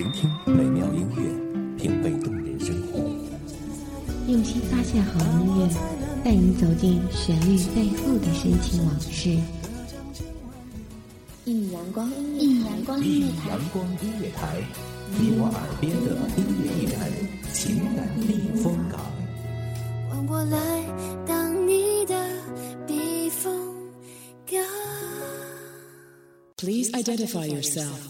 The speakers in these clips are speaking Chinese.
聆听美妙音乐，品味动人生活。用心发现好音乐，带你走进旋律背后的深情往事。一米阳光，一米阳光音乐台，阳光音乐台，你我耳边的音乐驿站，情感避风港。换我来当你的避风港。Please identify yourself.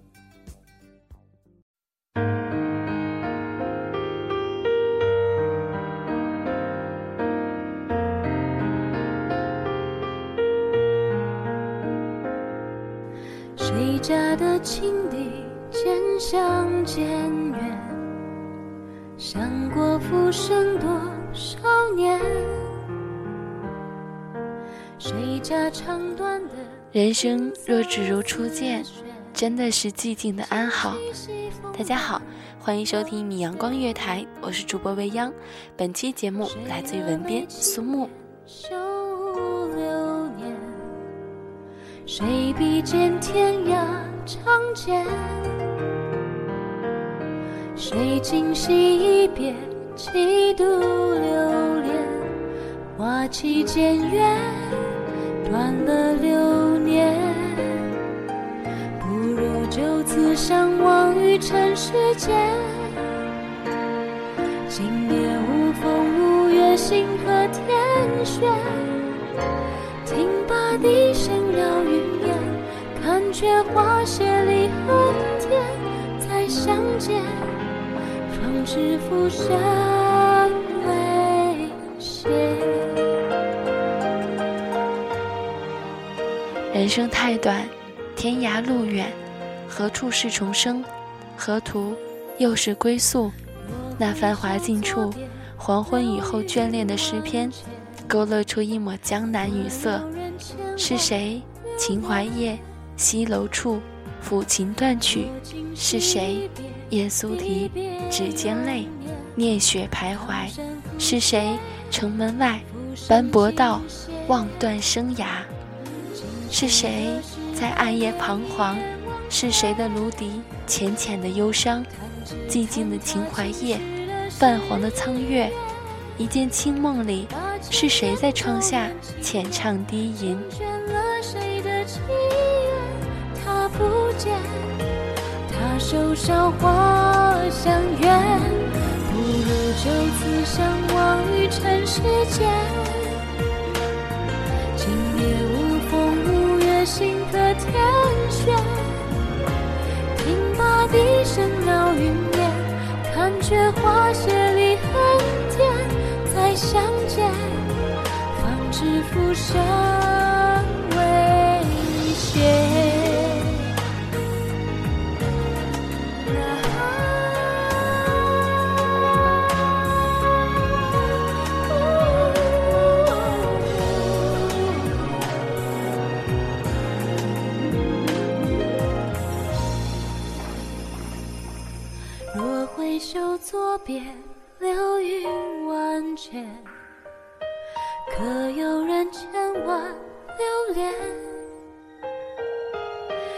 谁家的情敌渐行渐远？想过浮生多少年？谁家长短的人生若只如初见，真的是寂静的安好。大家好，欢迎收听一米阳光月台，我是主播未央。本期节目来自于文编苏木。谁比肩天涯长剑？谁今夕一别，几度流连？花期渐远，断了流年。不如就此相忘于尘世间。今夜无风无月，星河天悬。听罢笛声绕云，却花谢离恨天。再相见，方知浮生未歇。人生太短，天涯路远，何处是重生？何途又是归宿？那繁华尽处，黄昏以后眷恋的诗篇，勾勒出一抹江南雨色。是谁？秦淮夜，西楼处，抚琴断曲。是谁？夜苏啼，指尖泪，念雪徘徊。是谁？城门外，斑驳道，望断生涯。是谁在暗夜彷徨？是谁的芦笛浅浅的忧伤？寂静的秦淮夜，泛黄的苍月，一见清梦里，是谁在窗下浅唱低吟？他手上花相约，不如就此相忘于尘世间。今夜无风无月，星河天悬。听罢笛声绕云烟，看却花谢离恨天。再相见，方知浮生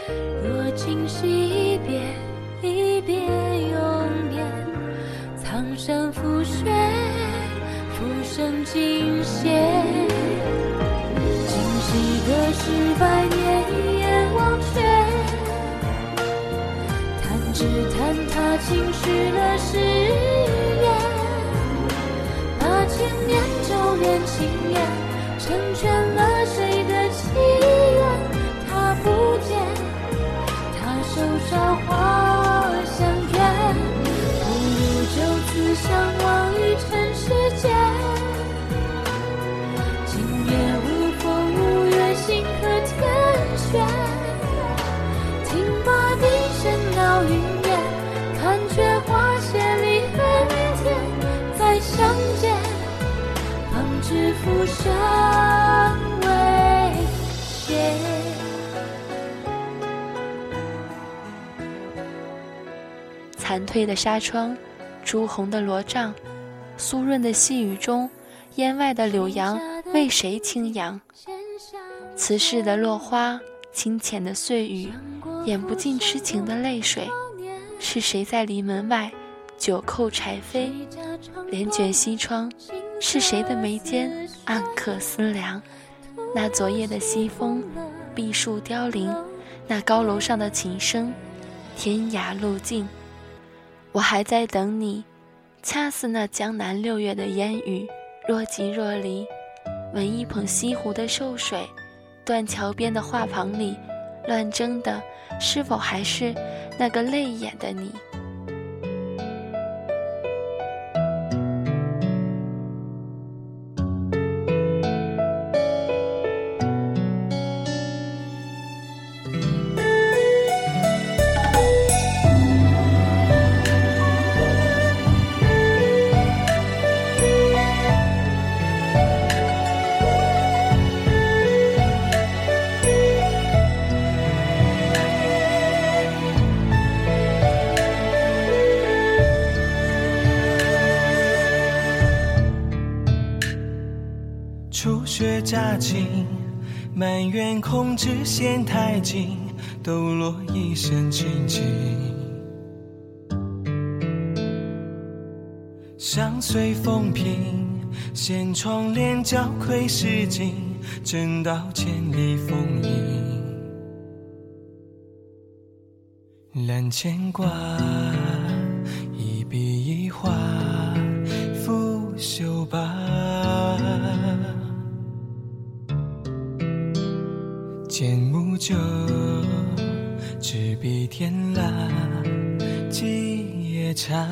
若今夕一别，一别永年，苍山覆雪，浮生尽歇。今夕得失，百年一眼忘却。弹指弹他轻许了誓言，八千年咒怨情缘，成全了谁的祈手照花香远，不如就此相忘于尘世间。今夜无风无月，星河天悬。听罢笛声绕云烟，看却花谢离恨天。再相见，方知浮生。蝉蜕的纱窗，朱红的罗帐，酥润的细雨中，烟外的柳杨为谁轻扬？此世的落花，清浅的碎雨，掩不尽痴情的泪水。是谁在篱门外，酒扣柴扉，帘卷西窗？是谁的眉间暗刻思量？那昨夜的西风，碧树凋零，那高楼上的琴声，天涯路尽。我还在等你，恰似那江南六月的烟雨，若即若离。闻一捧西湖的瘦水，断桥边的画舫里，乱争的是否还是那个泪眼的你？佳境，埋怨空枝嫌太紧，抖落一身清静。相随风平，掀窗帘，交愧诗经，正道千里风影。揽牵挂，剑木酒，执笔天蜡，几夜茶。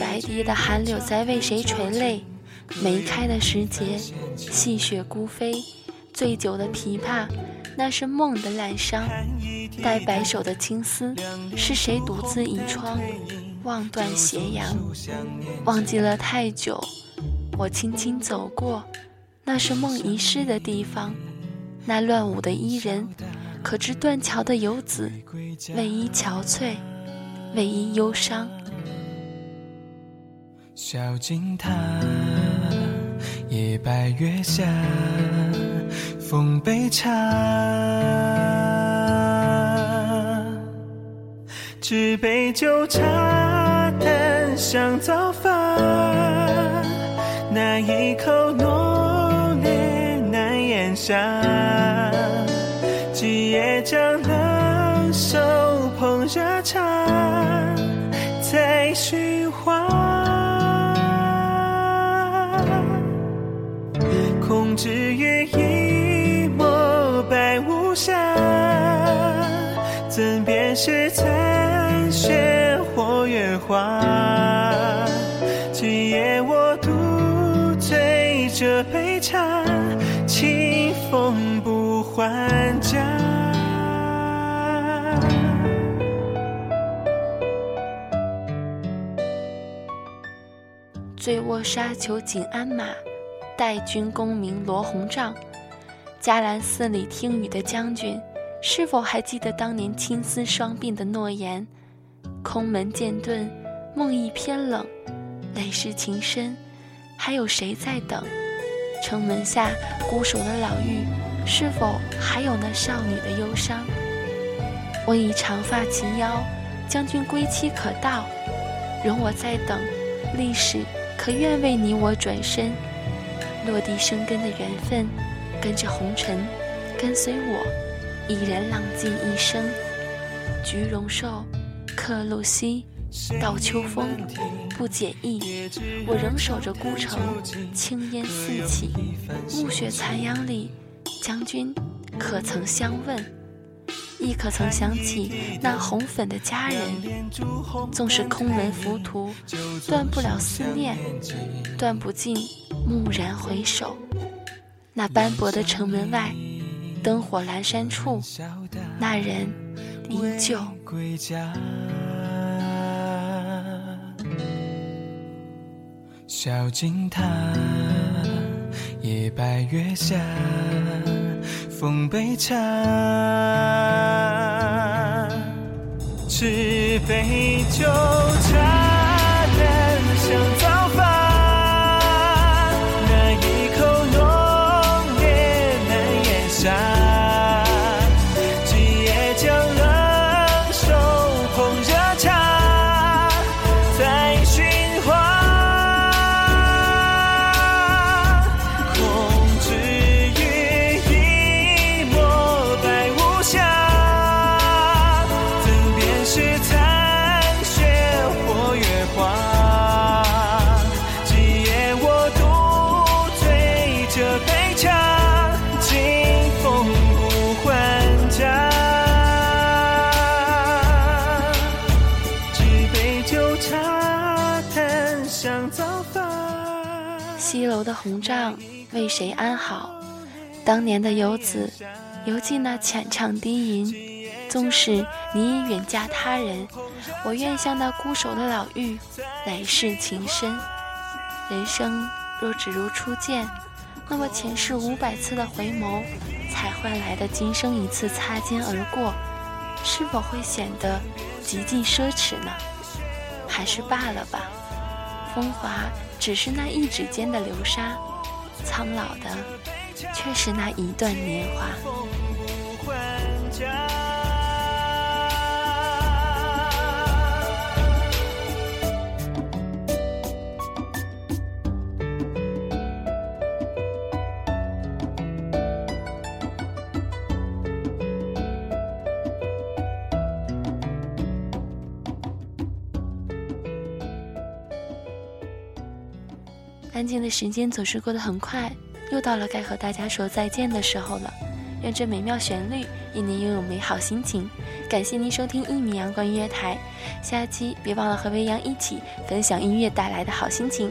白堤的寒柳在为谁垂泪？梅开的时节，细雪孤飞。醉酒的琵琶，那是梦的滥伤。待白首的青丝，是谁独自倚窗？望断斜阳，忘记了太久。我轻轻走过，那是梦遗失的地方。那乱舞的伊人，可知断桥的游子，为伊憔悴，为伊忧伤。小径塔，夜白月下，风杯茶。纸杯酒茶，淡香早发，那一口浓烈难咽下。几夜将冷手捧热茶，在寻花。空枝余一抹白无瑕，怎辨是残？月华，今夜我独醉这杯茶，清风不还家。醉卧沙丘锦鞍马，待君功名罗红帐。迦兰寺里听雨的将军，是否还记得当年青丝双鬓的诺言？空门渐顿，梦意偏冷，泪湿情深，还有谁在等？城门下孤守的老妪，是否还有那少女的忧伤？我已长发及腰，将军归期可到，容我再等，历史可愿为你我转身？落地生根的缘分，跟着红尘，跟随我，一人浪迹一生。菊容寿。客路西，到秋风不解意。我仍守着孤城，青烟四起，暮雪残阳里，将军可曾相问？亦可曾想起那红粉的佳人？纵是空门浮屠，断不了思念，断不尽蓦然回首。那斑驳的城门外，灯火阑珊处，那人依旧。归家，小径塔，夜白月下，奉杯茶，纸杯酒楼的红帐为谁安好？当年的游子，犹记那浅唱低吟。纵使你已远嫁他人，我愿向那孤守的老妪，来世情深。人生若只如初见，那么前世五百次的回眸，才换来的今生一次擦肩而过，是否会显得极尽奢侈呢？还是罢了吧。风华只是那一指间的流沙，苍老的却是那一段年华。安静的时间总是过得很快，又到了该和大家说再见的时候了。愿这美妙旋律一年拥有美好心情。感谢您收听一米阳光音乐台，下期别忘了和微阳一起分享音乐带来的好心情。